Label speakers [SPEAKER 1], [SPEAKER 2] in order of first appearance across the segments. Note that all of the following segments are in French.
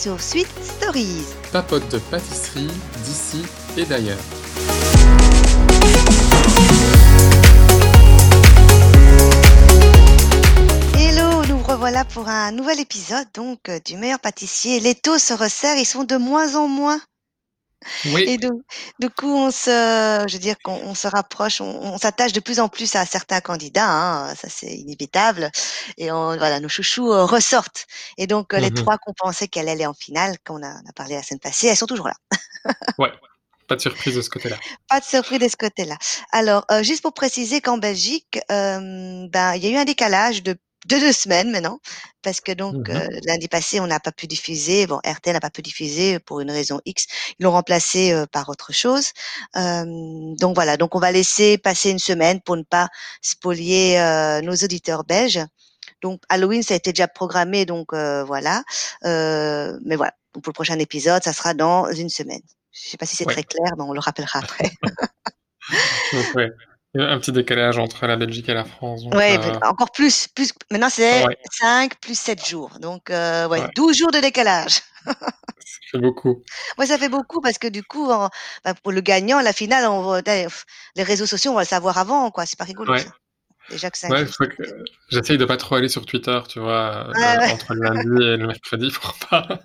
[SPEAKER 1] Sur Sweet Stories.
[SPEAKER 2] Papote de pâtisserie d'ici et d'ailleurs.
[SPEAKER 1] Hello, nous revoilà pour un nouvel épisode donc euh, du meilleur pâtissier. Les taux se resserrent, ils sont de moins en moins.
[SPEAKER 2] Oui,
[SPEAKER 1] Et donc, du coup, on se, je veux dire qu'on on se rapproche, on, on s'attache de plus en plus à certains candidats, hein, ça c'est inévitable. Et on, voilà, nos chouchous euh, ressortent. Et donc, euh, les
[SPEAKER 2] mhm,
[SPEAKER 1] trois qu'on pensait qu'elle allait en finale, qu'on a, on a parlé la semaine passée, elles sont toujours là.
[SPEAKER 2] ouais, pas de surprise de ce côté-là.
[SPEAKER 1] Pas de surprise de ce côté-là. Alors, euh, juste pour préciser qu'en Belgique, euh, ben, il y a eu un décalage de, de deux semaines maintenant, parce que donc
[SPEAKER 2] Mhm,
[SPEAKER 1] euh, lundi passé, on n'a pas pu diffuser. Bon, RTL n'a pas pu diffuser pour une raison X. Ils l'ont remplacé euh, par autre chose. Euh, donc voilà. Donc on va laisser passer une semaine pour ne pas spolier euh, nos auditeurs belges. Donc Halloween, ça a été déjà programmé, donc euh, voilà. Euh, mais voilà. Donc, pour le prochain épisode, ça sera dans une semaine. Je sais pas si c'est
[SPEAKER 2] Ouais,
[SPEAKER 1] très clair, mais on le rappellera après.
[SPEAKER 2] ouais, il y a un petit décalage entre la Belgique et la France. Donc,
[SPEAKER 1] Ouais,
[SPEAKER 2] euh,
[SPEAKER 1] encore plus, plus. Maintenant, c'est
[SPEAKER 2] ouais,
[SPEAKER 1] 5 plus 7 jours. Donc, euh, ouais,
[SPEAKER 2] ouais,
[SPEAKER 1] 12 jours de décalage.
[SPEAKER 2] c'est beaucoup.
[SPEAKER 1] Moi, ça fait beaucoup parce que du coup, en- bah, pour le gagnant, la finale, on les réseaux sociaux, on va le savoir avant, quoi. C'est pas rigolo, ça. Déjà que 5
[SPEAKER 2] ouais, que j'essaye de pas trop aller sur Twitter, tu vois,
[SPEAKER 1] ouais,
[SPEAKER 2] entre le lundi et le mercredi pour pas,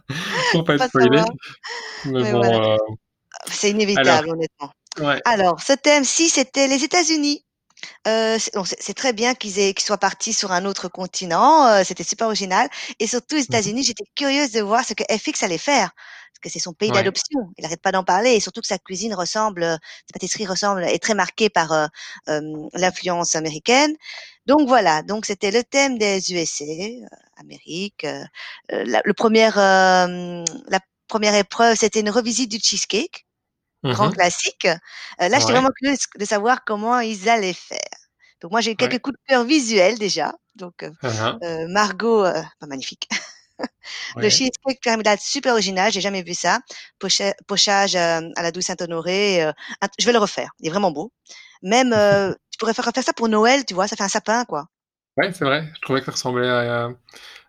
[SPEAKER 2] pour pas être spoilé.
[SPEAKER 1] savoir.
[SPEAKER 2] Mais
[SPEAKER 1] Mais voilà,
[SPEAKER 2] bon, euh,
[SPEAKER 1] c'est
[SPEAKER 2] alors,
[SPEAKER 1] inévitable, honnêtement.
[SPEAKER 2] Ouais,
[SPEAKER 1] Alors, ce thème-ci, c'était les États-Unis. Euh, c'est très bien qu'ils soient partis sur un autre continent, heu, c'était super original et surtout aux
[SPEAKER 2] mhm,
[SPEAKER 1] États-Unis, j'étais curieuse de voir ce que FX allait faire. Parce que c'est son pays
[SPEAKER 2] ouais,
[SPEAKER 1] d'adoption, il arrête pas d'en parler et surtout que sa cuisine ressemble, sa pâtisserie ressemble est très marquée par, heu, hem, l'influence américaine. Donc voilà, donc c'était le thème des USA, heu, Amérique, heu, heu, la le 1 la première épreuve, c'était une revisite du cheesecake, grand
[SPEAKER 2] mhm,
[SPEAKER 1] classique. Là, j'étais
[SPEAKER 2] ouais,
[SPEAKER 1] vraiment curieuse de savoir comment ils allaient faire. Donc moi, j'ai quelques
[SPEAKER 2] ouais,
[SPEAKER 1] coups de cœur visuels déjà. Donc,
[SPEAKER 2] uh-huh,
[SPEAKER 1] heu, Margot, bah, magnifique. Le
[SPEAKER 2] ouais.
[SPEAKER 1] cheesecake pyramidal super original, j'ai jamais vu ça. Pocha pochage, à la douce Saint-Honoré, je vais le refaire, il est vraiment beau. Même, tu pourrais faire refaire ça pour Noël, tu vois? Ça fait un sapin, quoi.
[SPEAKER 2] Ouais, c'est vrai, je trouvais que ça ressemblait à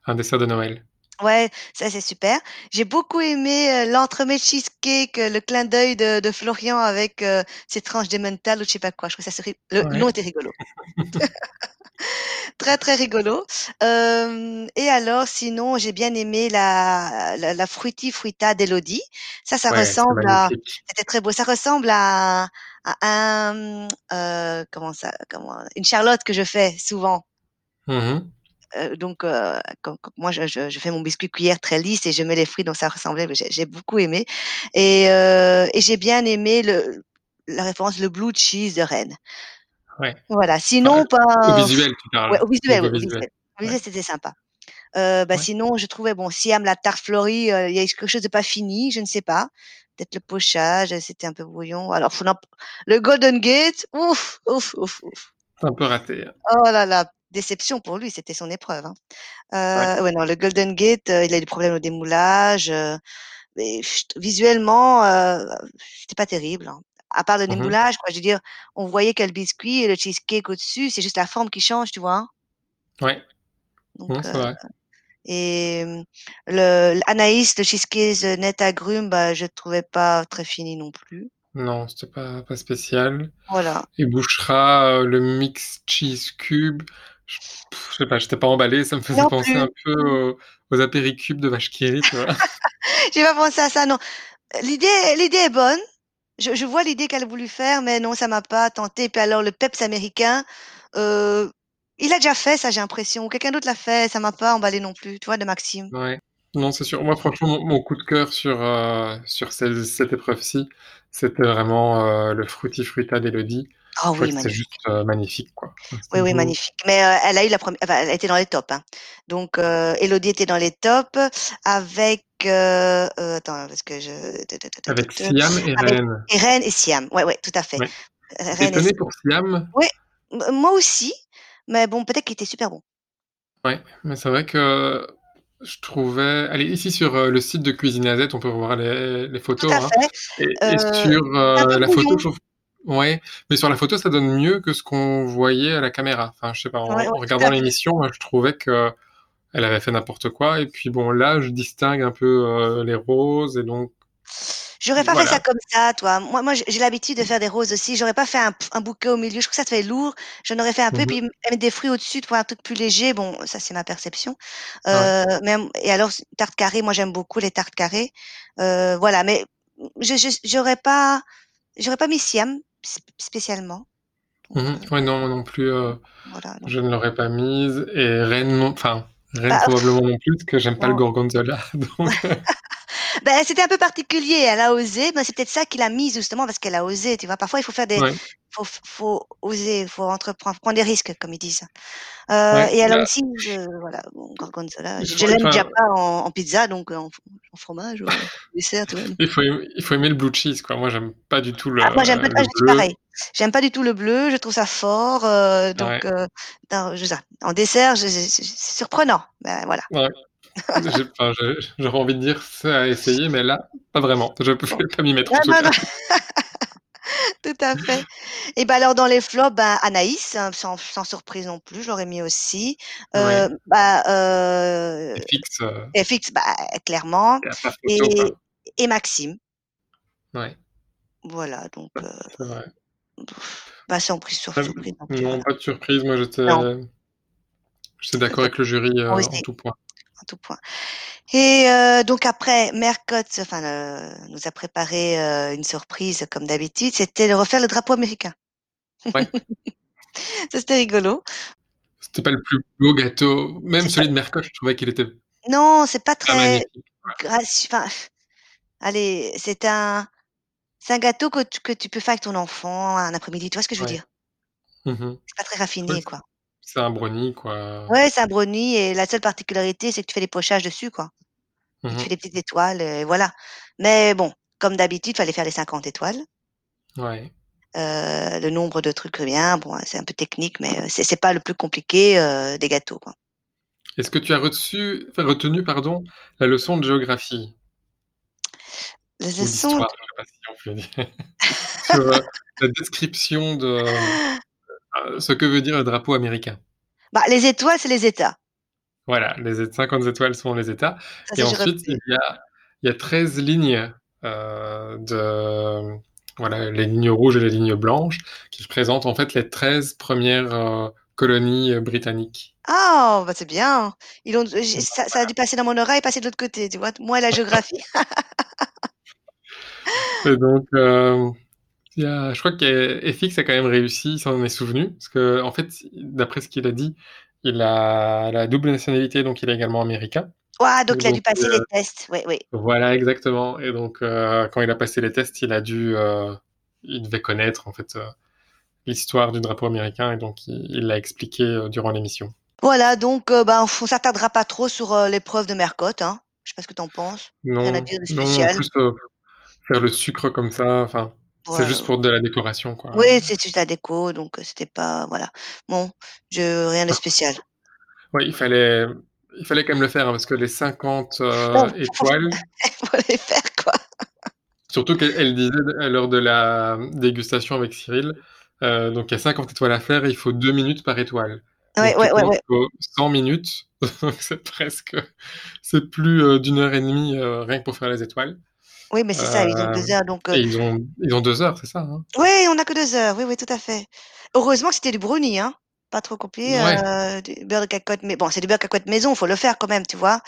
[SPEAKER 2] un dessert de Noël.
[SPEAKER 1] Ouais, ça c'est super. J'ai beaucoup aimé, heu, l'entremet cheesecake, heu, le clin d'œil de de Florian avec, heu, ses tranches d'emmental ou je sais pas quoi. Je trouve ça c'est ri le nom était rigolo. Très, très rigolo. Et alors sinon, j'ai bien aimé la la la fruity fruita d'Élodie. Ça, ça
[SPEAKER 2] Ouais, c'est
[SPEAKER 1] ressemble à
[SPEAKER 2] magnifique.
[SPEAKER 1] c'était très beau. Ça ressemble à à un, heu, comment ça comment une charlotte que je fais souvent.
[SPEAKER 2] Mmh
[SPEAKER 1] donc heu, quand quand moi je je je fais mon biscuit cuillère très lisse et je mets les fruits donc ça ressemblait j'ai j'ai beaucoup aimé et et j'ai bien aimé le la référence, le blue cheese de Rennes.
[SPEAKER 2] Ouais.
[SPEAKER 1] Voilà,
[SPEAKER 2] Enfin,
[SPEAKER 1] sinon
[SPEAKER 2] au
[SPEAKER 1] pas
[SPEAKER 2] visuel, tu
[SPEAKER 1] ouais,
[SPEAKER 2] parles?
[SPEAKER 1] au visuel, oui, au
[SPEAKER 2] visuel.
[SPEAKER 1] visuel. Au
[SPEAKER 2] Ouais.
[SPEAKER 1] visuel, c'était sympa. Bah,
[SPEAKER 2] Ouais.
[SPEAKER 1] sinon, je trouvais, bon, Siam, la tarte fleurie, il y a quelque chose de pas fini, je ne sais pas. Peut-être le pochage, c'était un peu brouillon. Alors le Golden Gate, ouf, ouf, ouf, ouf.
[SPEAKER 2] C'est un peu raté, hein.
[SPEAKER 1] Oh là là, déception pour lui, c'était son épreuve, hein.
[SPEAKER 2] Ouais.
[SPEAKER 1] Heu, ouais, non, le Golden Gate, heu, il a eu des problèmes au démoulage, heu, et chut, visuellement, heu, c'était pas terrible, hein. À part le
[SPEAKER 2] Mmh mh.
[SPEAKER 1] démoulage, quoi, je veux dire, on voyait que le biscuit et le cheesecake au-dessus, c'est juste la forme qui change, tu vois? hein.
[SPEAKER 2] Ouais.
[SPEAKER 1] Donc
[SPEAKER 2] Non, vrai.
[SPEAKER 1] Et mmh, le l'Anaïs, le cheesecake, net agrumes, bah, je trouvais pas très fini non plus.
[SPEAKER 2] Non, c'était pas pas spécial
[SPEAKER 1] Voilà.
[SPEAKER 2] et Bouchra, heu, le mix cheese cube, je je sais pas, j'étais pas emballé, ça me faisait
[SPEAKER 1] Non
[SPEAKER 2] penser
[SPEAKER 1] plus.
[SPEAKER 2] un peu aux aux apéricubes de vache qui tu vois?
[SPEAKER 1] J'ai pas pensé à ça, non. L'idée l'idée est bonne. Je je vois l'idée qu'elle a voulu faire, mais non, ça m'a pas tenté. Puis alors le peps américain, heu, il a déjà fait ça, j'ai l'impression, ou quelqu'un d'autre l'a fait, ça m'a pas emballé non plus, tu vois, de Maxime.
[SPEAKER 2] Ouais. Non, c'est sûr. Moi, franchement, mon mon coup de cœur sur, heu, sur cette épreuve-ci, c'était vraiment, heu, le Fruity Fruita d'Élodie.
[SPEAKER 1] Ah oui,
[SPEAKER 2] c'était juste,
[SPEAKER 1] magnifique.
[SPEAKER 2] heu, magnifique, quoi.
[SPEAKER 1] Oui, oui,
[SPEAKER 2] beau.
[SPEAKER 1] magnifique. Mais, heu, elle a eu la premi enfin, elle était dans les tops, hein. Donc, heu, Élodie était dans les tops avec, attends, parce que je
[SPEAKER 2] Avec Siam et
[SPEAKER 1] avec
[SPEAKER 2] Rennes.
[SPEAKER 1] Irène et Siam. Ouais, ouais, tout à fait.
[SPEAKER 2] Ouais.
[SPEAKER 1] Et
[SPEAKER 2] Étonné
[SPEAKER 1] Siam.
[SPEAKER 2] pour Siam,
[SPEAKER 1] Ouais, m moi aussi, mais bon, peut-être qu'il était super bon.
[SPEAKER 2] ouais, mais c'est vrai que je trouvais allez, ici sur, le site de Cuisine AZ, on peut revoir les les
[SPEAKER 1] Tout
[SPEAKER 2] photos,
[SPEAKER 1] à
[SPEAKER 2] hein
[SPEAKER 1] fait.
[SPEAKER 2] et et sur,
[SPEAKER 1] c'est
[SPEAKER 2] la photo, je trouve ouais, mais sur la photo, ça donne mieux que ce qu'on voyait à la caméra. Enfin, je sais pas, en
[SPEAKER 1] Ouais, ouais,
[SPEAKER 2] en
[SPEAKER 1] tout
[SPEAKER 2] regardant l'émission, je trouvais qu'elle elle avait fait n'importe quoi. Et puis bon, là, je distingue un peu les roses et donc
[SPEAKER 1] J'aurais pas fait ça comme ça, toi. Moi, moi j'ai l'habitude de faire des roses aussi. J'aurais pas fait un, un, bouquet au milieu. Je trouve que ça fait lourd. J'en aurais fait un peu, mmh puis mettre des fruits au-dessus pour un truc plus léger. Bon, ça, c'est ma perception. Euh, même, et alors, tarte carrée, moi, j'aime beaucoup les tartes carrées. Euh, voilà, mais je j'aurais pas, j'aurais pas mis Siam spécialement.
[SPEAKER 2] Mmh euh, ouais, non, moi non plus. Euh, voilà, Je ne l'aurais pas mise. Et Rennes, enfin, Rennes bah, probablement non plus, parce que j'aime pas le gorgonzola. Donc...
[SPEAKER 1] Ben, c'était un peu particulier. Elle a osé. Ben, c'est peut-être ça qu'il a mis justement parce qu'elle a osé. Tu vois, parfois il faut faire des, faut, faut oser, faut entreprendre, prendre des risques, comme ils disent. Euh, et alors aussi, je, voilà, gorgonzola. Je, je l'aime déjà pas en, en, pizza, donc en, en fromage ou en dessert. Vois.
[SPEAKER 2] Il faut, aimer, il faut aimer le blue cheese, quoi. Moi, j'aime pas du tout le. Ah,
[SPEAKER 1] moi, j'aime pas, le pareil. J'aime pas du tout le bleu. Je trouve ça fort. Euh, donc, ouais. euh, je, en dessert, c'est surprenant. Ben voilà.
[SPEAKER 2] Ouais. J'aurais envie de dire ça à essayer, mais là, pas vraiment. Je ne peux pas m'y mettre. en tout, cas.
[SPEAKER 1] tout à fait. Et ben alors dans les flops, ben, Anaïs, hein, sans, sans, surprise non plus, je l'aurais mis aussi. Euh, ouais. bah, euh,
[SPEAKER 2] FX, euh...
[SPEAKER 1] FX bah, clairement. Et, et, Maxime.
[SPEAKER 2] Ouais.
[SPEAKER 1] Voilà, donc. Euh, bah, sans prise sur surprise.
[SPEAKER 2] Non, non pas de surprise. Moi, j'étais. J'étais d'accord avec le jury en tout point
[SPEAKER 1] en tout point. Et euh, donc après, Mercotte enfin, euh, nous a préparé euh, une surprise comme d'habitude, c'était de refaire le drapeau américain.
[SPEAKER 2] Ouais.
[SPEAKER 1] Ça c'était rigolo.
[SPEAKER 2] C'était pas le plus beau gâteau, même celui de Mercotte, je trouvais qu'il était.
[SPEAKER 1] Non, c'est pas très. Enfin, allez, c'est un, c'est un gâteau que tu, que tu peux faire avec ton enfant un après-midi. Tu vois ce que je veux
[SPEAKER 2] ouais.
[SPEAKER 1] dire?
[SPEAKER 2] Mmh
[SPEAKER 1] C'est pas très raffiné,
[SPEAKER 2] ouais,
[SPEAKER 1] quoi.
[SPEAKER 2] C'est un brownie, quoi.
[SPEAKER 1] Ouais, c'est un brownie et la seule particularité, c'est que tu fais des pochages dessus, quoi.
[SPEAKER 2] Mmh
[SPEAKER 1] tu fais des petites étoiles, et voilà. Mais bon, comme d'habitude, il fallait faire les 50 étoiles.
[SPEAKER 2] Ouais.
[SPEAKER 1] Euh, le nombre de trucs bien, bon, c'est un peu technique, mais c'est c'est pas le plus compliqué euh, des gâteaux, quoi.
[SPEAKER 2] Est-ce que tu as reçu, enfin, retenu, pardon, la leçon de géographie?
[SPEAKER 1] La leçon.
[SPEAKER 2] euh, la description de euh, ce que veut dire le drapeau américain.
[SPEAKER 1] Bah, les étoiles, c'est les États.
[SPEAKER 2] Voilà, les 50 étoiles sont les États.
[SPEAKER 1] Ça,
[SPEAKER 2] Et ensuite, il y a, il y a 13 lignes euh, de voilà, les lignes rouges et les lignes blanches qui représentent en fait les 13 premières euh, colonies britanniques.
[SPEAKER 1] Ah, bah, c'est bien. Ils ont, ça, ça a dû passer dans mon oreille et passer de l'autre côté, tu vois. Moi, la géographie.
[SPEAKER 2] Et donc, euh, a, je crois que FX a quand même réussi, il s'en est souvenu, parce que en fait, d'après ce qu'il a dit, il a la double nationalité, donc il est également américain.
[SPEAKER 1] Ouais, donc
[SPEAKER 2] Et
[SPEAKER 1] il a dû
[SPEAKER 2] donc,
[SPEAKER 1] passer les
[SPEAKER 2] euh,
[SPEAKER 1] tests. Oui, oui.
[SPEAKER 2] voilà, exactement. Et donc, euh, quand il a passé les tests, il a dû, euh, il devait connaître en fait l'histoire du drapeau américain, et donc il l'a expliqué durant l'émission.
[SPEAKER 1] Voilà, donc, ben, on s'attardera pas trop sur l'épreuve de Mercotte, hein. Je sais pas ce que t'en penses. Rien à
[SPEAKER 2] Non,
[SPEAKER 1] dire de
[SPEAKER 2] non, en
[SPEAKER 1] spécial.
[SPEAKER 2] plus, faire le sucre comme ça, enfin, c'est juste pour de la décoration, quoi.
[SPEAKER 1] Oui, c'est juste la déco, donc c'était pas, voilà. Bon, je, rien de spécial.
[SPEAKER 2] Ouais, il fallait, il fallait quand même le faire, hein, parce que les 50
[SPEAKER 1] Non,
[SPEAKER 2] euh,
[SPEAKER 1] faut,
[SPEAKER 2] étoiles,
[SPEAKER 1] faut les faire, quoi.
[SPEAKER 2] surtout qu'elle elle disait à l'heure de la dégustation avec Cyril, euh, donc il y a 50 étoiles à faire, et il faut 2 minutes par étoile.
[SPEAKER 1] Ouais,
[SPEAKER 2] Donc
[SPEAKER 1] ouais, ouais, ouais.
[SPEAKER 2] faut 100 minutes, donc c'est presque, c'est plus d'une heure et demie rien que pour faire les étoiles.
[SPEAKER 1] Oui, mais c'est ça, ils ont
[SPEAKER 2] Euh,
[SPEAKER 1] deux heures, donc. euh,
[SPEAKER 2] et ils ont, ils ont deux heures, c'est ça, hein?
[SPEAKER 1] Oui, on n'a que deux heures. Oui, oui, tout à fait. Heureusement que c'était du brownie, hein. Pas trop compliqué,
[SPEAKER 2] Ouais.
[SPEAKER 1] euh, du beurre de cacahuète. Mais bon, c'est du beurre de cacahuète maison, faut le faire quand même, tu vois.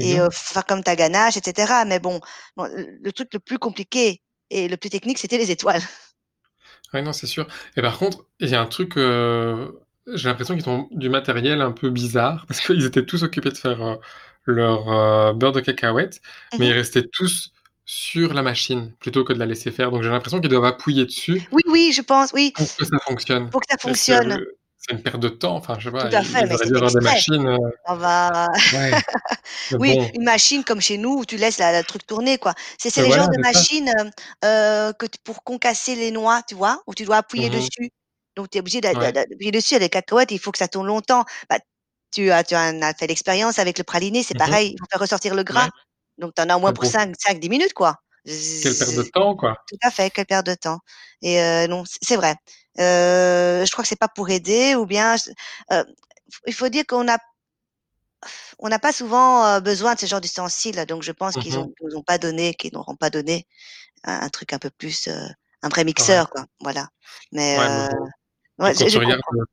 [SPEAKER 1] Et euh, faut faire comme ta ganache, etc. Mais bon, bon, le truc le plus compliqué et le plus technique, c'était les étoiles.
[SPEAKER 2] Ouais, non, c'est sûr. Et par contre, il y a un truc, euh, j'ai l'impression qu'ils ont du matériel un peu bizarre, parce qu'ils étaient tous occupés de faire euh, leur euh, beurre de cacahuète, mais
[SPEAKER 1] Mhm.
[SPEAKER 2] ils restaient tous sur la machine plutôt que de la laisser faire. Donc j'ai l'impression qu'ils doivent appuyer dessus
[SPEAKER 1] Oui, oui, je pense, oui,
[SPEAKER 2] pour que ça fonctionne.
[SPEAKER 1] pour que ça fonctionne.
[SPEAKER 2] c'est une perte de temps. Enfin, je sais
[SPEAKER 1] Tout
[SPEAKER 2] pas,
[SPEAKER 1] à
[SPEAKER 2] ils,
[SPEAKER 1] fait, mais c'est
[SPEAKER 2] des machines. euh,
[SPEAKER 1] On va.
[SPEAKER 2] ouais,
[SPEAKER 1] Oui,
[SPEAKER 2] bon.
[SPEAKER 1] une machine comme chez nous où tu laisses la, le truc tourner, quoi. C'est les
[SPEAKER 2] voilà,
[SPEAKER 1] genres de machines euh, euh, que pour concasser les noix, tu vois, où tu dois appuyer
[SPEAKER 2] Mhm.
[SPEAKER 1] dessus. Donc, tu es obligé d'a- d'a-
[SPEAKER 2] Ouais.
[SPEAKER 1] d'appuyer dessus. Avec les cacahuètes, il faut que ça tourne longtemps. Bah, tu as, tu en as fait l'expérience avec le praliné, c'est
[SPEAKER 2] Mhm.
[SPEAKER 1] pareil. Il faut faire ressortir le gras.
[SPEAKER 2] Ouais.
[SPEAKER 1] Donc, tu en as au moins pour
[SPEAKER 2] bon,
[SPEAKER 1] 5, 5, 10 minutes, quoi.
[SPEAKER 2] quelle perte de temps, quoi.
[SPEAKER 1] Tout à fait, quelle perte de temps. Et euh, non, c'est vrai. Euh, je crois que c'est pas pour aider ou bien, euh, il faut dire qu'on a on n'a pas souvent, besoin de ce genre d'ustensiles, donc je pense
[SPEAKER 2] Mmh
[SPEAKER 1] qu'ils
[SPEAKER 2] mh.
[SPEAKER 1] ont nous ont pas donné qu'ils n'auront pas donné un un truc un peu plus, un vrai
[SPEAKER 2] Ouais.
[SPEAKER 1] mixeur, quoi, voilà. Mais
[SPEAKER 2] Ouais, mais
[SPEAKER 1] heu,
[SPEAKER 2] bon,
[SPEAKER 1] ouais,
[SPEAKER 2] quand
[SPEAKER 1] je
[SPEAKER 2] tu
[SPEAKER 1] je
[SPEAKER 2] regardes,
[SPEAKER 1] comprends.
[SPEAKER 2] heu,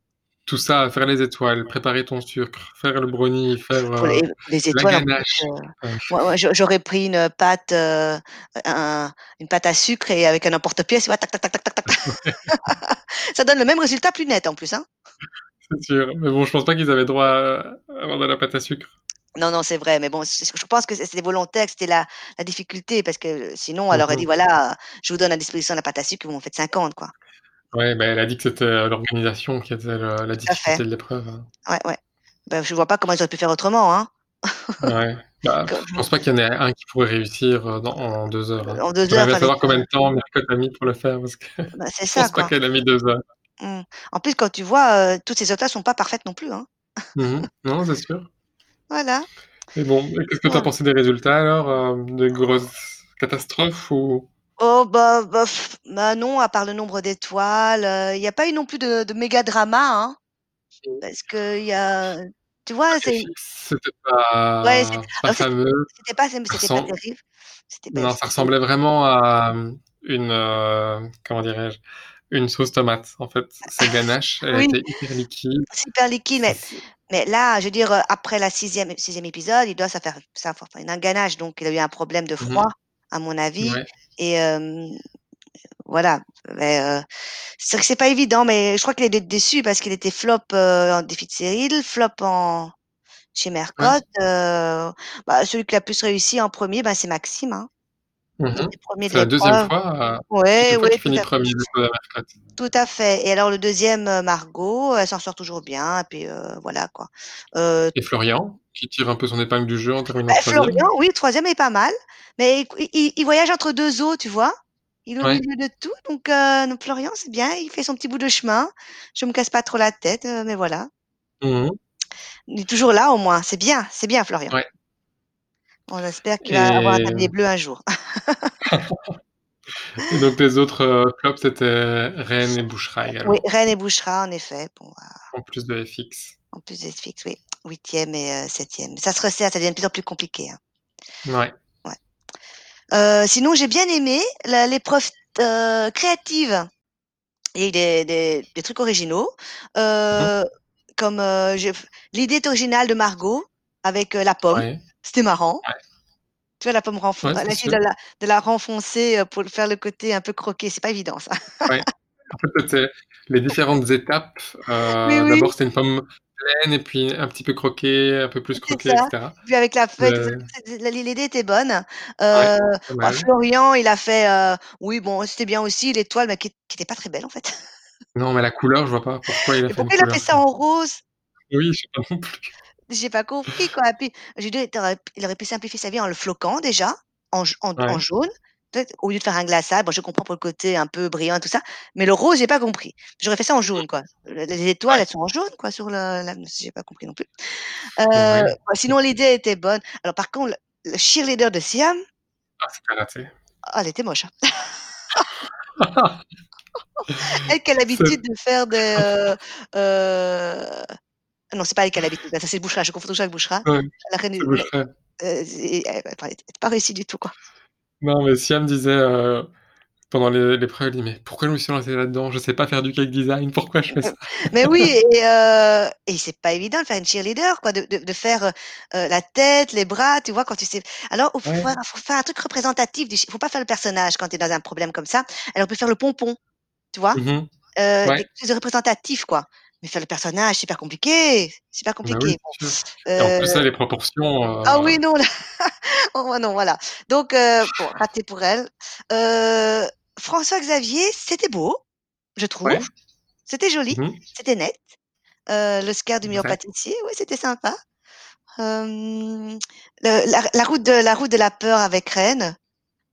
[SPEAKER 2] tout ça, faire les étoiles, préparer ton sucre, faire le brownie, faire,
[SPEAKER 1] Pour les étoiles en moi j'aurais pris une pâte, un une pâte à sucre et avec un emporte-pièce? Tac tac tac tac tac tac tac. Ça donne le même résultat plus net en plus, hein.
[SPEAKER 2] C'est sûr, mais bon, je pense pas qu'ils avaient droit à avoir de la pâte à sucre.
[SPEAKER 1] Non, non, c'est vrai, mais bon, je pense que c'était volontaire, que c'était la la difficulté parce que sinon elle
[SPEAKER 2] Mmh
[SPEAKER 1] aurait dit. «Voilà, je vous donne à disposition la pâte à sucre, vous m'en faites 50, quoi».
[SPEAKER 2] Ouais, bah, elle a dit que c'était, heu, l'organisation qui était le la difficulté de l'épreuve, hein.
[SPEAKER 1] Ouais, ouais. Bah, je vois pas comment ils auraient pu faire autrement, hein.
[SPEAKER 2] Ouais, bah,
[SPEAKER 1] Comme
[SPEAKER 2] je pense pas qu'il y en ait un qui pourrait réussir, dans en 2 heures, hein.
[SPEAKER 1] en 2
[SPEAKER 2] J'aimerais
[SPEAKER 1] heures
[SPEAKER 2] bien savoir combien de temps Mircotte a mis pour le faire parce que
[SPEAKER 1] bah, c'est
[SPEAKER 2] je
[SPEAKER 1] ça,
[SPEAKER 2] pense pas
[SPEAKER 1] quoi.
[SPEAKER 2] qu'elle a mis 2 heures.
[SPEAKER 1] Mmh. En plus, quand tu vois, heu, toutes ces autres là sont pas parfaites non plus, hein.
[SPEAKER 2] Mmh mh. Non, c'est sûr.
[SPEAKER 1] Voilà.
[SPEAKER 2] Et bon, et qu'est-ce que tu as pensé des résultats alors, heu, des grosses catastrophes ou?
[SPEAKER 1] Oh bah bah bah non, à part le nombre d'étoiles, heu, il y a pas eu non plus de de méga drama, hein. Parce qu'il y a tu vois, c'est
[SPEAKER 2] c'était
[SPEAKER 1] ouais, c'est
[SPEAKER 2] pas
[SPEAKER 1] alors
[SPEAKER 2] fameux.
[SPEAKER 1] c'était pas c'était pas terrible. C'était
[SPEAKER 2] non, ça ressemblait vraiment à, mmh, une, heu, comment dirais-je? Une sauce tomate, en fait. Ces ganaches, elle
[SPEAKER 1] Oui,
[SPEAKER 2] était hyper liquide.
[SPEAKER 1] super liquide,
[SPEAKER 2] C'est
[SPEAKER 1] mais
[SPEAKER 2] c'est
[SPEAKER 1] mais là, je veux dire, après la sixième sixième épisode, il doit ça faire ça faire un ganache, donc il a eu un problème de
[SPEAKER 2] mmh mh.
[SPEAKER 1] froid, à mon avis
[SPEAKER 2] Ouais.
[SPEAKER 1] Et voilà, heu, c'est vrai que c'est pas évident, mais je crois qu'il est déçu parce qu'il était flop, en défi de série, flop en chez. Mercotte, bah, celui qui a plus réussi en 1er, bah, c'est Maxime, hein.
[SPEAKER 2] Mmh
[SPEAKER 1] Il
[SPEAKER 2] mh.
[SPEAKER 1] était 1er de
[SPEAKER 2] C'est la 2e
[SPEAKER 1] l'épreuve.
[SPEAKER 2] fois, heu,
[SPEAKER 1] Ouais,
[SPEAKER 2] 2e fois
[SPEAKER 1] ouais, tout à
[SPEAKER 2] 1er des épreuves à Mercotte.
[SPEAKER 1] tout à fait et alors le 2e, heu, Margot, elle s'en sort toujours bien et puis, heu, voilà quoi. Heu,
[SPEAKER 2] Et Florian, qui tire un peu son épingle du jeu en terminant
[SPEAKER 1] bah,
[SPEAKER 2] 3e.
[SPEAKER 1] Florian, oui, 3e est pas mal, mais il il il voyage entre 2 eaux, tu vois? Il est au
[SPEAKER 2] Ouais.
[SPEAKER 1] milieu de tout donc heu, donc Florian, c'est bien, il fait son petit bout de chemin. Je me casse pas trop la tête, mais voilà.
[SPEAKER 2] Mmh mh.
[SPEAKER 1] Il est toujours là au moins, c'est bien, c'est bien Florian. On espère qu'il va avoir un tablier bleu un jour.
[SPEAKER 2] et donc tes autres, flops, c'était Rennes et Boucherat
[SPEAKER 1] Oui,
[SPEAKER 2] également,
[SPEAKER 1] Rennes et Boucherat en effet, bon, bah,
[SPEAKER 2] en plus de FX.
[SPEAKER 1] en plus des Fix, oui, 8e et heu, 7e. Ça se resserre, ça devient de plus en plus compliqué, hein.
[SPEAKER 2] Ouais.
[SPEAKER 1] Ouais. Heu, sinon j'ai bien aimé l'épreuve, créative. Il y a eu des des des trucs originaux,
[SPEAKER 2] Mmh mh.
[SPEAKER 1] heu, comme, l'idée originale de Margot avec, la pomme.
[SPEAKER 2] Ouais.
[SPEAKER 1] C'était marrant.
[SPEAKER 2] Ouais.
[SPEAKER 1] Tu vois la pomme renfon
[SPEAKER 2] Ouais,
[SPEAKER 1] de la de la renfoncer, heu, pour faire le côté un peu croqué, c'est pas évident ça.
[SPEAKER 2] Ouais. En fait, les différentes étapes,
[SPEAKER 1] oui,
[SPEAKER 2] d'abord, c'était une pomme pleine et puis un petit peu croquée, un peu plus croquée et
[SPEAKER 1] ça.
[SPEAKER 2] cetera.
[SPEAKER 1] Puis avec la feuille, l'idée était bonne.
[SPEAKER 2] ouais,
[SPEAKER 1] bah,
[SPEAKER 2] mal.
[SPEAKER 1] Florian, il a fait, oui bon, c'était bien aussi l'étoile, mais qui qui était pas très belle en fait.
[SPEAKER 2] Non, mais la couleur, je vois pas pourquoi il a
[SPEAKER 1] Et
[SPEAKER 2] fait
[SPEAKER 1] pourquoi il a fait ça en rose?
[SPEAKER 2] Oui, je sais pas non plus.
[SPEAKER 1] J'ai pas compris quoi. Puis j'ai dit: «Tu aurais il aurait pu simplifier sa vie en le floquant déjà, en en jaune, au lieu de faire un glaçage». Bon, je comprends pour le côté un peu brillant et tout ça, mais le rose, j'ai pas compris. J'aurais fait ça en jaune quoi. Le les étoiles, elles sont en jaune quoi sur le la j'ai pas compris non plus.
[SPEAKER 2] Ouais.
[SPEAKER 1] bah, sinon l'idée était bonne. Alors par contre, le le cheerleader de Siam,
[SPEAKER 2] Ah, c'était raté.
[SPEAKER 1] ah elle était moche, hein. Elle qui a l'habitude de faire des, heu heu, non c'est pas a l'habitude, ça c'est Boucherat, je confonds toujours avec Boucherat.
[SPEAKER 2] ouais,
[SPEAKER 1] La reine du a pas réussi du tout quoi.
[SPEAKER 2] Non, mais Siam disait, heu, pendant l'é l'épreuve, elle dit: «Mais pourquoi je me suis lancée là-dedans? Je sais pas faire du cake design, pourquoi je fais ça?»
[SPEAKER 1] Mais oui et heu et c'est pas évident de faire une cheerleader quoi, de de de faire, heu, la tête, les bras, tu vois? Quand tu sais alors il faut
[SPEAKER 2] Ouais,
[SPEAKER 1] faut faire un truc représentatif ch faut pas faire le personnage quand tu es dans un problème comme ça. Alors on peut faire le pompon, tu vois?
[SPEAKER 2] mh.
[SPEAKER 1] Heu,
[SPEAKER 2] Ouais,
[SPEAKER 1] quelque chose de représentatif quoi. Mais faire le personnage, super compliqué, super
[SPEAKER 2] bah, oui,
[SPEAKER 1] compliqué. Bon,
[SPEAKER 2] c'est sûr et en
[SPEAKER 1] heu,
[SPEAKER 2] plus, là, les proportions,
[SPEAKER 1] ah oui non là, oh non voilà. Donc heu, bon raté pour elle. François Xavier, c'était beau, je trouve.
[SPEAKER 2] ouais,
[SPEAKER 1] C'était joli,
[SPEAKER 2] mmh mh,
[SPEAKER 1] c'était net. Heu, l'Oscar du meilleur pâtissier, ouais, c'était sympa. Le la la route de la route de la peur avec Rennes,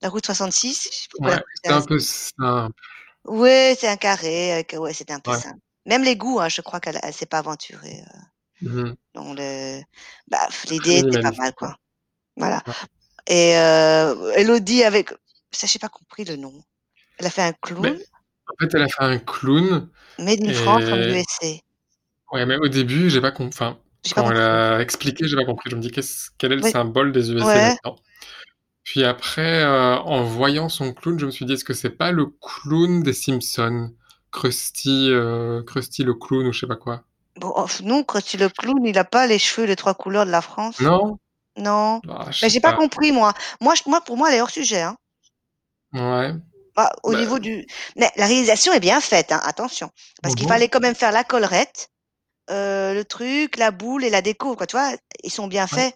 [SPEAKER 1] la route 66, je sais plus pourquoi
[SPEAKER 2] Ouais, c'était un peu simple.
[SPEAKER 1] ouais, c'est un carré ouais, c'était un peu simple. Même l'égout, hein, je crois qu'elle elle s'est pas aventurée, heu,
[SPEAKER 2] Mmh
[SPEAKER 1] dans le bah, l'idée était pas mal,
[SPEAKER 2] quoi.
[SPEAKER 1] Voilà et heu, Élodie avec ça, j'ai pas compris le nom. Elle a fait un clown,
[SPEAKER 2] Mais en fait, elle a fait un clown
[SPEAKER 1] Made in France from
[SPEAKER 2] et
[SPEAKER 1] USA.
[SPEAKER 2] ouais, mais au début, j'ai pas com enfin, Quand elle a expliqué, j'ai pas compris. Je me dis: «Qu'est-ce quel est le
[SPEAKER 1] Oui.
[SPEAKER 2] symbole des USA
[SPEAKER 1] Ouais.
[SPEAKER 2] là-dedans?» puis après, heu, en voyant son clown, je me suis dit: «Est-ce que c'est pas le clown des Simpsons? Krusty, heu, Krusty le clown ou je sais pas quoi?»
[SPEAKER 1] Bon, oh non, Krusty le clown, il a pas les cheveux, les 3 couleurs de la France.
[SPEAKER 2] Non?
[SPEAKER 1] Non,
[SPEAKER 2] Bah, je
[SPEAKER 1] mais j'ai pas
[SPEAKER 2] pas.
[SPEAKER 1] compris moi. Moi moi pour moi, elle est hors sujet, hein.
[SPEAKER 2] Ouais.
[SPEAKER 1] Bah, au
[SPEAKER 2] Bah
[SPEAKER 1] niveau du mais la réalisation est bien faite, hein, attention. Parce qu'il fallait quand même faire la collerette, heu, le truc, la boule et la déco, quoi, tu vois? Ils sont bien
[SPEAKER 2] Ouais.
[SPEAKER 1] faits,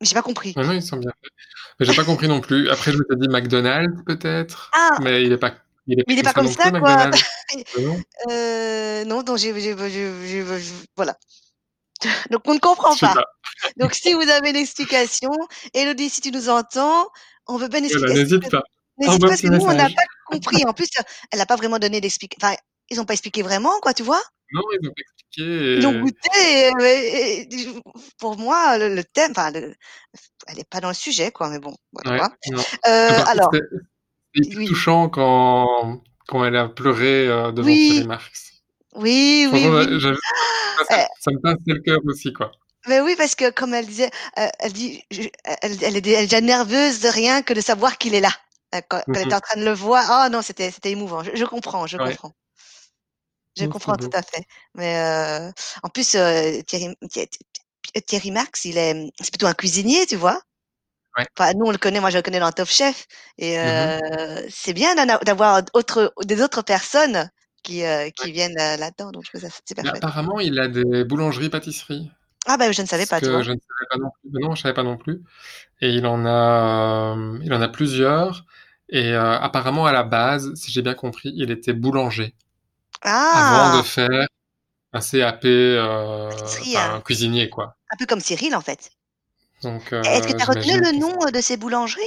[SPEAKER 1] mais j'ai pas compris.
[SPEAKER 2] Non, non, ils sont bien faits. Mais j'ai pas compris non plus. Après, je m'étais dit: «McDonald's peut-être?»
[SPEAKER 1] Ah!
[SPEAKER 2] mais il est pas il est
[SPEAKER 1] Mais
[SPEAKER 2] pas
[SPEAKER 1] il est
[SPEAKER 2] comme
[SPEAKER 1] pas
[SPEAKER 2] ça
[SPEAKER 1] comme ça, quoi.
[SPEAKER 2] McDonald's. Bah non.
[SPEAKER 1] Donc j'ai voilà. Donc on ne comprend pas.
[SPEAKER 2] pas.
[SPEAKER 1] Donc si vous avez une explication, Élodie, si tu nous entends, on veut bien une explication
[SPEAKER 2] n'hésite pas.
[SPEAKER 1] n'hésite pas parce que nous, on n'a pas compris. En plus, elle a pas vraiment donné d'explic enfin, ils ont pas expliqué vraiment, quoi, tu vois?
[SPEAKER 2] Non, ils ont pas expliqué
[SPEAKER 1] Ils l'ont
[SPEAKER 2] et
[SPEAKER 1] goûté et et du pour moi, le le thème, enfin le elle est pas dans le sujet, quoi, mais bon, voilà,
[SPEAKER 2] Ouais, contre,
[SPEAKER 1] alors
[SPEAKER 2] hyper
[SPEAKER 1] oui.
[SPEAKER 2] touchant quand quand elle a pleuré, heu, devant Thierry. Marx.
[SPEAKER 1] Oui, oui,
[SPEAKER 2] ça ça ça me pinçait le cœur aussi, quoi.
[SPEAKER 1] Mais oui, parce que comme elle disait, heu, elle dit je elle elle est est déjà nerveuse de rien que de savoir qu'il est là. Quand
[SPEAKER 2] Mmh
[SPEAKER 1] quand elle
[SPEAKER 2] mh.
[SPEAKER 1] était en train de le voir, oh non, c'était c'était émouvant. Je je comprends, je
[SPEAKER 2] Ouais.
[SPEAKER 1] comprends. Je
[SPEAKER 2] Mmh,
[SPEAKER 1] comprends tout
[SPEAKER 2] beau.
[SPEAKER 1] à fait. Mais en plus, Thierry Thier Thier Thierry Marx, il est, mmh, c'est plutôt un cuisinier, tu vois?
[SPEAKER 2] Ouais.
[SPEAKER 1] Enfin, nous, on le connaît, moi, je le connais dans Top Chef et
[SPEAKER 2] Mmh
[SPEAKER 1] c'est bien d'avoir autre des autres personnes qui,
[SPEAKER 2] Ouais.
[SPEAKER 1] qui viennent, là-dedans, donc je trouve ça super chouette.
[SPEAKER 2] apparemment, il a des boulangeries-pâtisseries.
[SPEAKER 1] Ah bah, je ne savais pas, tu
[SPEAKER 2] que
[SPEAKER 1] vois?
[SPEAKER 2] je ne savais pas non plus. Non, je savais pas non plus et il en a, il en a plusieurs et apparemment, à la base, si j'ai bien compris, il était boulanger avant de
[SPEAKER 1] Ah!
[SPEAKER 2] faire un CAP, enfin cuisinier, quoi.
[SPEAKER 1] Un peu comme Cyril, en fait.
[SPEAKER 2] Donc
[SPEAKER 1] Et est-ce que tu as retenu le
[SPEAKER 2] que
[SPEAKER 1] nom, heu, de ces boulangeries?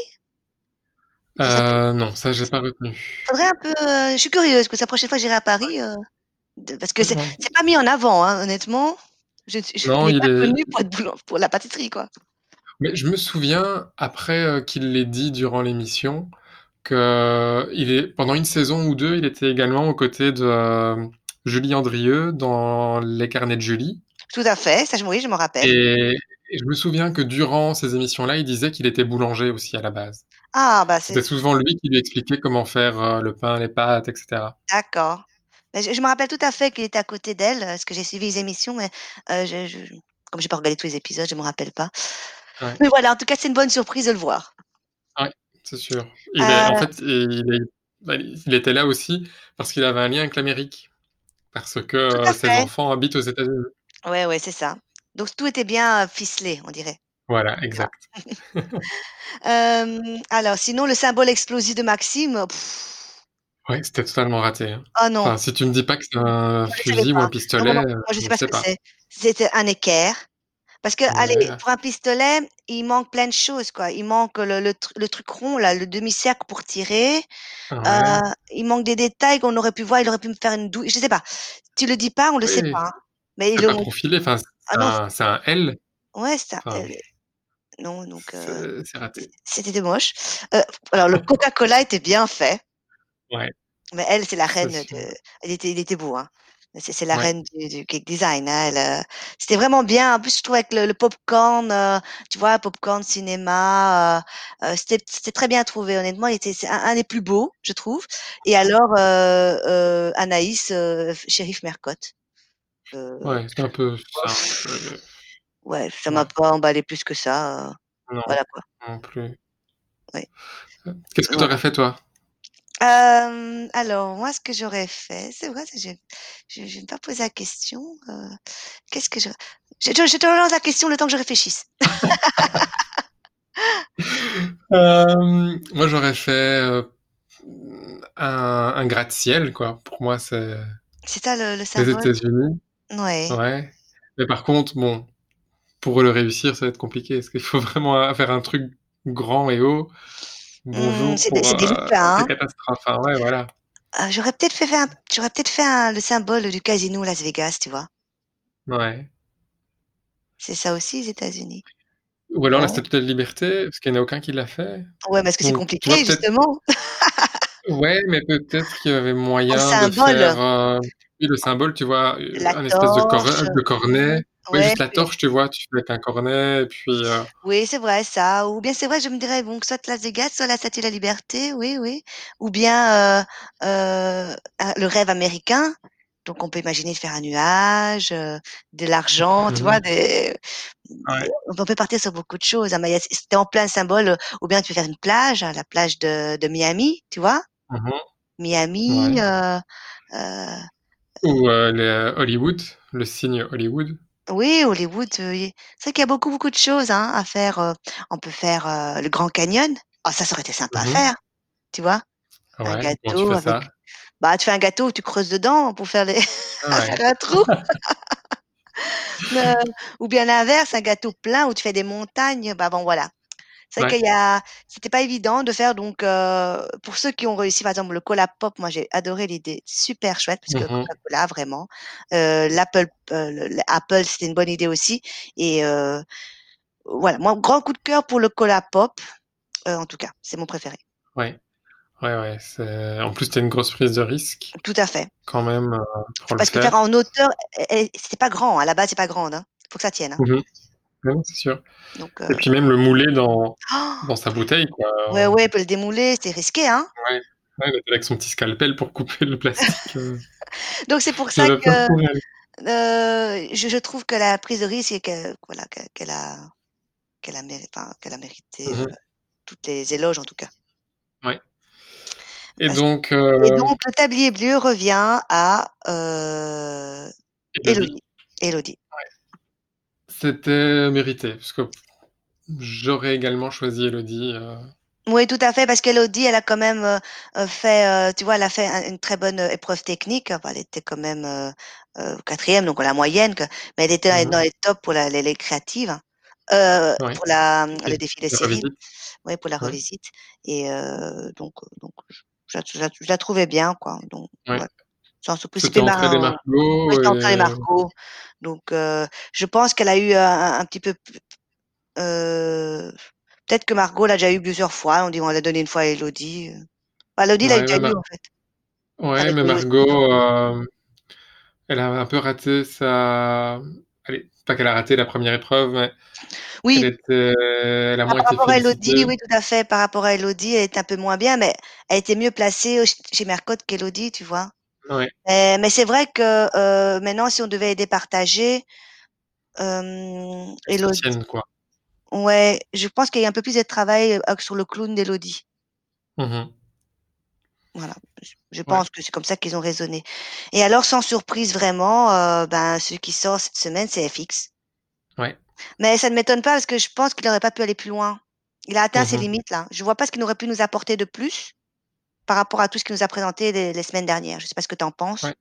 [SPEAKER 2] Heu, non, ça, j'ai pas retenu.
[SPEAKER 1] faudrait un peu, je suis curieuse que la prochaine fois que j'irai à. Paris, de parce que c'est c'est pas mis en avant, hein, honnêtement. Je ne suis je il
[SPEAKER 2] Non, il
[SPEAKER 1] pas
[SPEAKER 2] est
[SPEAKER 1] connu pour la pâtisserie, quoi.
[SPEAKER 2] mais je me souviens, après, qu'il l'ait dit durant l'émission, qu'il est pendant une saison ou 2, il était également aux côtés de, Julie Andrieux dans Les carnets de Julie
[SPEAKER 1] Tout à fait, ça je oui, je m'en rappelle.
[SPEAKER 2] et et je me souviens que durant ces émissions-là, il disait qu'il était boulanger aussi à la base.
[SPEAKER 1] Ah bah,
[SPEAKER 2] C'était
[SPEAKER 1] c'est
[SPEAKER 2] souvent lui qui lui expliquait comment faire, heu, le pain, les pâtes et cetera.
[SPEAKER 1] d'accord. Mais je je me rappelle tout à fait qu'il était à côté d'elle, heu, parce que j'ai suivi les émissions, mais heu, je je comme j'ai pas regardé tous les épisodes, je me rappelle pas.
[SPEAKER 2] Ouais.
[SPEAKER 1] Mais voilà, en tout cas, c'est une bonne surprise de le voir.
[SPEAKER 2] Ouais, c'est sûr. Il est en fait, il est bah, il était là aussi parce qu'il avait un lien avec l'Amérique. Parce que, ses
[SPEAKER 1] fait.
[SPEAKER 2] enfants habitent aux États-Unis.
[SPEAKER 1] Ouais, ouais, c'est ça. Donc tout était bien, ficelé, on dirait,
[SPEAKER 2] Voilà, exact.
[SPEAKER 1] Alors sinon le symbole explosif de Maxime,
[SPEAKER 2] Ouais, c'était totalement raté, hein.
[SPEAKER 1] oh non,
[SPEAKER 2] Enfin, si tu me dis pas que c'est un
[SPEAKER 1] je
[SPEAKER 2] fusil ou un
[SPEAKER 1] Non,
[SPEAKER 2] pistolet,
[SPEAKER 1] non, moi je
[SPEAKER 2] je
[SPEAKER 1] sais
[SPEAKER 2] ne
[SPEAKER 1] pas ce que c'est. C'était un équerre. Parce que allez, pour un pistolet, il manque plein de choses, quoi. Il manque le le tru le truc rond là, le demi-cercle pour tirer,
[SPEAKER 2] ouais.
[SPEAKER 1] il manque des détails qu'on aurait pu voir, il aurait pu me faire une douille, je sais pas. Tu le dis pas, on le sait
[SPEAKER 2] Oui,
[SPEAKER 1] pas, hein, mais
[SPEAKER 2] c'est pas profilé, enfin,
[SPEAKER 1] ah
[SPEAKER 2] c'est un c'est un L,
[SPEAKER 1] ouais, ça,
[SPEAKER 2] enfin,
[SPEAKER 1] heu, non donc
[SPEAKER 2] c'est c'est raté.
[SPEAKER 1] c'était moche. Heu, alors le Coca-Cola était bien fait.
[SPEAKER 2] Ouais,
[SPEAKER 1] Mais elle, c'est la
[SPEAKER 2] c'est
[SPEAKER 1] reine de il était il était beau, hein. C'est c'est la
[SPEAKER 2] Ouais,
[SPEAKER 1] reine du du cake design, hein, elle, heu, c'était vraiment bien. En plus, je trouve avec le le popcorn, heu, tu vois, popcorn cinéma, heu heu, c'était c'était très bien trouvé honnêtement, il était c'est un un des plus beaux, je trouve et alors, heu heu, Anaïs, Shérif Mercotte,
[SPEAKER 2] ouais, c'était un peu heu,
[SPEAKER 1] ouais, ça m'a pas emballé plus que ça, heu,
[SPEAKER 2] non,
[SPEAKER 1] voilà quoi,
[SPEAKER 2] non plus.
[SPEAKER 1] ouais,
[SPEAKER 2] Heu, qu'est-ce que tu aurais fait toi?
[SPEAKER 1] Alors moi, ce que j'aurais fait, c'est vrai, ça je je vais pas poser la question, qu'est-ce que je je te je te relance la question le temps que je réfléchisse.
[SPEAKER 2] Moi, j'aurais fait, un un gratte-ciel, quoi. Pour moi, c'est
[SPEAKER 1] C'est ça le le
[SPEAKER 2] les? États-Unis,
[SPEAKER 1] Ouais.
[SPEAKER 2] ouais. Mais par contre, bon, pour le réussir, ça va être compliqué. Parce qu'il faut vraiment, faire un truc grand et haut.
[SPEAKER 1] Mmh,
[SPEAKER 2] Bonjour pour,
[SPEAKER 1] c'est délicat,
[SPEAKER 2] des
[SPEAKER 1] hein?
[SPEAKER 2] catastrophes. Enfin, ouais, voilà.
[SPEAKER 1] Heu, j'aurais peut-être fait un j'aurais peut-être fait un le symbole du casino Las Vegas, tu vois?
[SPEAKER 2] Ouais.
[SPEAKER 1] C'est ça aussi les États-Unis?
[SPEAKER 2] Ou alors la. Statue de la Liberté, parce qu'il y en a aucun qui l'a fait.
[SPEAKER 1] Ouais, parce que c'est
[SPEAKER 2] vois,
[SPEAKER 1] compliqué justement.
[SPEAKER 2] ouais, mais peut-être qu'il y avait moyen de
[SPEAKER 1] symbole,
[SPEAKER 2] faire, heu, oui, le symbole, tu vois,
[SPEAKER 1] la
[SPEAKER 2] un espèce de cornet Ouais,
[SPEAKER 1] Ouais,
[SPEAKER 2] juste la
[SPEAKER 1] puis
[SPEAKER 2] torche, tu vois? Tu fais avec un cornet et puis, heu
[SPEAKER 1] oui, c'est vrai ça, ou bien c'est vrai, je me dirais, bon, soit Las Vegas, soit la Statue de la Liberté, oui, oui, ou bien, heu, ah, le rêve américain. Donc on peut imaginer de faire un nuage, de l'argent, tu
[SPEAKER 2] mmh
[SPEAKER 1] vois?
[SPEAKER 2] mh.
[SPEAKER 1] Des
[SPEAKER 2] Ouais.
[SPEAKER 1] on peut partir sur beaucoup de choses, hein, c'était en plein symbole, ou bien tu peux faire une plage, hein, la plage de de Miami, tu vois?
[SPEAKER 2] Mmh
[SPEAKER 1] Miami,
[SPEAKER 2] Ouais. Ou, heu, le Hollywood, le signe Hollywood?
[SPEAKER 1] oui, Hollywood, heu, y c'est vrai qu'il y a beaucoup, beaucoup de choses, hein, à faire, on peut faire, le Grand Canyon. Ah ça, ça aurait été sympa à
[SPEAKER 2] Mmh
[SPEAKER 1] faire, tu vois? Un
[SPEAKER 2] Ouais, comment tu
[SPEAKER 1] gâteau
[SPEAKER 2] fais
[SPEAKER 1] avec
[SPEAKER 2] ça?
[SPEAKER 1] bah, tu fais un gâteau tu creuses dedans pour faire les
[SPEAKER 2] Ouais.
[SPEAKER 1] faire un trou, ou bien l'inverse, un gâteau plein où tu fais des montagnes, bah, bon, voilà. C'est
[SPEAKER 2] Ouais.
[SPEAKER 1] qu'il y a c'était pas évident de faire donc heu, pour ceux qui ont réussi, par exemple, le Cola Pop, moi j'ai adoré l'idée, super chouette parce que
[SPEAKER 2] Mmh
[SPEAKER 1] Coca-Cola vraiment, heu, l'Apple, l'Apple, c'était une bonne idée aussi et heu, voilà, moi grand coup de cœur pour le Cola Pop, en tout cas, c'est mon préféré.
[SPEAKER 2] Ouais. Ouais, ouais, c'est en plus, tu as une grosse prise de risque
[SPEAKER 1] Tout à fait.
[SPEAKER 2] quand même, le
[SPEAKER 1] Parce que faire en hauteur c'était pas grand, hein, la base est pas grande, hein. Faut que ça tienne, hein.
[SPEAKER 2] Mmh non, c'est sûr
[SPEAKER 1] Donc
[SPEAKER 2] et
[SPEAKER 1] heu,
[SPEAKER 2] puis même le mouler dans dans sa bouteille, quoi,
[SPEAKER 1] ouais, ouais, peut le démouler, c'est risqué, hein.
[SPEAKER 2] ouais. Avec son petit scalpel pour couper le plastique, heu,
[SPEAKER 1] Donc c'est pour ça que. Heu, je je trouve que la prise de risque et que voilà, que qu'elle a qu'elle a méri enfin, qu'elle a mérité, heu,
[SPEAKER 2] Mmh
[SPEAKER 1] toutes les éloges en tout cas.
[SPEAKER 2] Ouais et
[SPEAKER 1] Parce
[SPEAKER 2] donc
[SPEAKER 1] et donc le tablier bleu revient à,
[SPEAKER 2] Élodie,
[SPEAKER 1] Élodie.
[SPEAKER 2] C'était mérité parce que j'aurais également choisi Élodie, heu,
[SPEAKER 1] Oui, tout à fait, parce qu'Élodie, elle a quand même, heu heu, fait, tu vois, elle a fait un une très bonne, épreuve technique. Enfin, elle était quand même, 4 donc la moyenne que mais elle était dans les dans les tops pour la les les créatives, pour la,
[SPEAKER 2] et
[SPEAKER 1] le défilé
[SPEAKER 2] de
[SPEAKER 1] Céline.
[SPEAKER 2] revisite,
[SPEAKER 1] Ouais, pour la revisite. Et donc donc je je la je la je la trouvais bien, quoi, donc
[SPEAKER 2] ouais.
[SPEAKER 1] Surtout
[SPEAKER 2] C'était
[SPEAKER 1] c'était
[SPEAKER 2] entre elle et
[SPEAKER 1] ma ouais, et Margot, donc heu, je pense qu'elle a eu un petit peu heu, peut-être que Margot l'a déjà eu plusieurs fois. On dit on l'a donné une fois à Élodie, heu. Bah, Élodie l'a eu
[SPEAKER 2] ouais,
[SPEAKER 1] déjà
[SPEAKER 2] mais
[SPEAKER 1] eu,
[SPEAKER 2] Mar
[SPEAKER 1] en fait,
[SPEAKER 2] ouais,
[SPEAKER 1] avec
[SPEAKER 2] mais. Margot, hem, elle a un peu raté sa allez, pas qu'elle a raté la première épreuve, mais elle
[SPEAKER 1] Oui,
[SPEAKER 2] était elle a
[SPEAKER 1] par
[SPEAKER 2] moins été
[SPEAKER 1] rapport à. Élodie, oui, tout à fait, par rapport à Élodie, elle est un peu moins bien, mais elle était mieux placée, chez Mercotte qu'Élodie, tu vois?
[SPEAKER 2] Ouais,
[SPEAKER 1] Mais mais c'est vrai que, heu, maintenant si on devait départager, Élodie
[SPEAKER 2] tiennent, quoi.
[SPEAKER 1] ouais, je pense qu'il y a un peu plus de travail, heu, sur le clown d'Élodie.
[SPEAKER 2] Mmh
[SPEAKER 1] Voilà, je
[SPEAKER 2] Ouais,
[SPEAKER 1] pense que c'est comme ça qu'ils ont raisonné et alors sans surprise vraiment, heu, ben, celui qui sort cette semaine, c'est FX.
[SPEAKER 2] ouais.
[SPEAKER 1] Mais ça ne m'étonne pas parce que je pense qu'il n'aurait pas pu aller plus loin. Il a atteint ses
[SPEAKER 2] Mmh
[SPEAKER 1] limites là. Je vois pas ce qu'il aurait pu nous apporter de plus par rapport à tout ce qu'il nous a présenté les les semaines dernières? Je sais pas ce que tu en penses?
[SPEAKER 2] Ouais.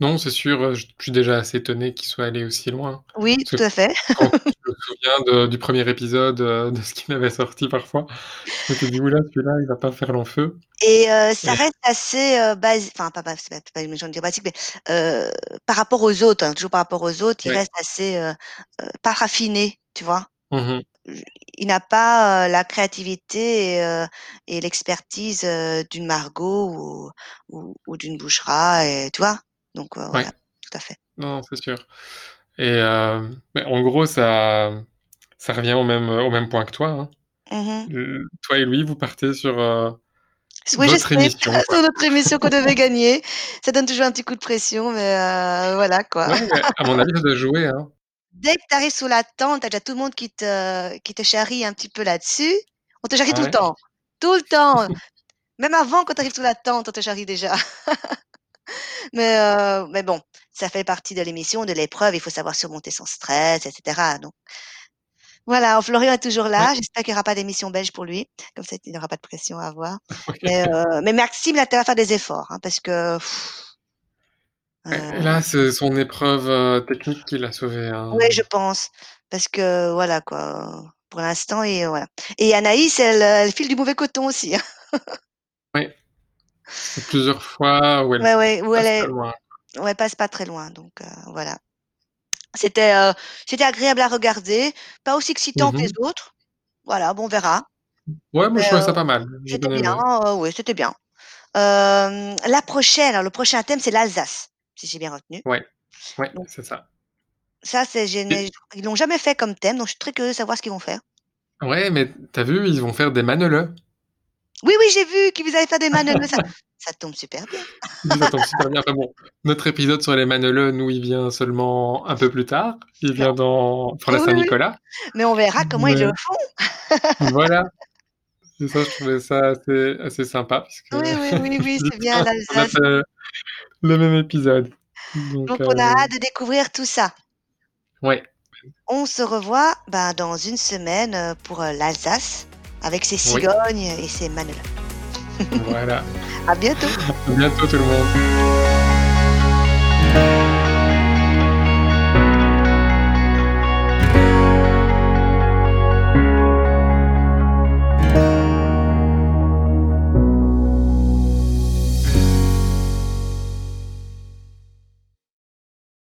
[SPEAKER 2] Non, c'est sûr, heu, je suis déjà assez étonné qu'il soit allé aussi loin.
[SPEAKER 1] Oui,
[SPEAKER 2] Parce
[SPEAKER 1] tout à fait
[SPEAKER 2] quand je me souviens de du premier épisode, heu, de ce qu'il avait sorti parfois, je m'étais dit: «Ouh là, celui-là, il va pas faire long feu»
[SPEAKER 1] et heu, ça reste assez, heu, basi enfin pas pas pas de dire basique, mais par rapport aux autres, hein, toujours par rapport aux autres, il reste assez, pas raffiné, tu vois?
[SPEAKER 2] Mmh
[SPEAKER 1] il n'a pas, la créativité et l'expertise, d'une Margot ou ou ou d'une Boucherat et tu vois? Donc
[SPEAKER 2] Ouais.
[SPEAKER 1] voilà, tout à fait.
[SPEAKER 2] Non, c'est sûr et en gros, ça ça revient au même, au même point que toi, hein.
[SPEAKER 1] Mmh
[SPEAKER 2] toi et lui, vous partez sur, heu,
[SPEAKER 1] Oui, sais,
[SPEAKER 2] émission,
[SPEAKER 1] sur notre émission qu'on devait gagner. Ça donne toujours un petit coup de pression, mais voilà quoi.
[SPEAKER 2] Ouais, mais à mon avis, ça doit jouer, hein.
[SPEAKER 1] Dès que tu arrives sous la tente, tu as déjà tout le monde qui te qui te charrie un petit peu là-dessus. On te charrie tout le temps, tout le temps, même avant quand tu arrives sous la tente, on te charrie déjà. Mais heu, mais bon, ça fait partie de l'émission, de l'épreuve, il faut savoir surmonter son stress et cetera, donc voilà, Florian est toujours
[SPEAKER 2] Ouais.
[SPEAKER 1] là, j'espère qu'il y aura pas d'émission belge pour lui, comme ça il n'aura pas de pression à avoir. Mais heu, mais Maxime, là, tu vas faire des efforts, hein, parce que
[SPEAKER 2] là, c'est son épreuve, heu, technique qui l'a sauvé,
[SPEAKER 1] ouais,
[SPEAKER 2] hein.
[SPEAKER 1] je pense, parce que voilà quoi, pour l'instant et voilà et Anaïs, elle, heu, elle file du mauvais coton aussi, hein.
[SPEAKER 2] Ouais, c'est plusieurs fois où elle
[SPEAKER 1] Ouais, ouais, où elle
[SPEAKER 2] passe pas
[SPEAKER 1] est
[SPEAKER 2] loin.
[SPEAKER 1] ouais, elle passe pas très loin, donc voilà. C'était, agréable à regarder, pas aussi excitant
[SPEAKER 2] Mmh
[SPEAKER 1] que les
[SPEAKER 2] mh.
[SPEAKER 1] autres, voilà, bon, on verra.
[SPEAKER 2] Ouais, moi, je trouvais ça pas mal. J'ai
[SPEAKER 1] c'était
[SPEAKER 2] bien
[SPEAKER 1] bien,
[SPEAKER 2] aimé.
[SPEAKER 1] heu, oui, c'était bien. La prochaine, alors le prochain thème, c'est l'Alsace, si j'ai bien retenu.
[SPEAKER 2] Ouais, ouais, c'est ça.
[SPEAKER 1] Ça, c'est ils l'ont jamais fait comme thème, donc je suis très curieuse de savoir ce qu'ils vont faire.
[SPEAKER 2] Ouais, mais tu as vu, ils vont faire des Maneleux.
[SPEAKER 1] Oui, oui, j'ai vu qu'ils allaient faire des Maneleux, ça ça tombe super bien.
[SPEAKER 2] Ça tombe super bien. Enfin bon, notre épisode sur les Maneleux, nous, il vient seulement un peu plus tard. Il vient dans pour la
[SPEAKER 1] Oui, oui.
[SPEAKER 2] Saint-Nicolas.
[SPEAKER 1] Mais on verra comment ils le font.
[SPEAKER 2] voilà. Et ça, je trouvais ça assez assez sympa
[SPEAKER 1] Oui, oui, oui, oui, c'est bien l'Alsace.
[SPEAKER 2] Le même épisode. Donc,
[SPEAKER 1] on a hâte de découvrir tout ça.
[SPEAKER 2] ouais.
[SPEAKER 1] On se revoit, ben, dans une semaine, heu, pour, heu, l'Alsace avec ses
[SPEAKER 2] Oui.
[SPEAKER 1] cigognes et ses Maneleux.
[SPEAKER 2] Voilà.
[SPEAKER 1] À bientôt.
[SPEAKER 2] À bientôt tout le monde.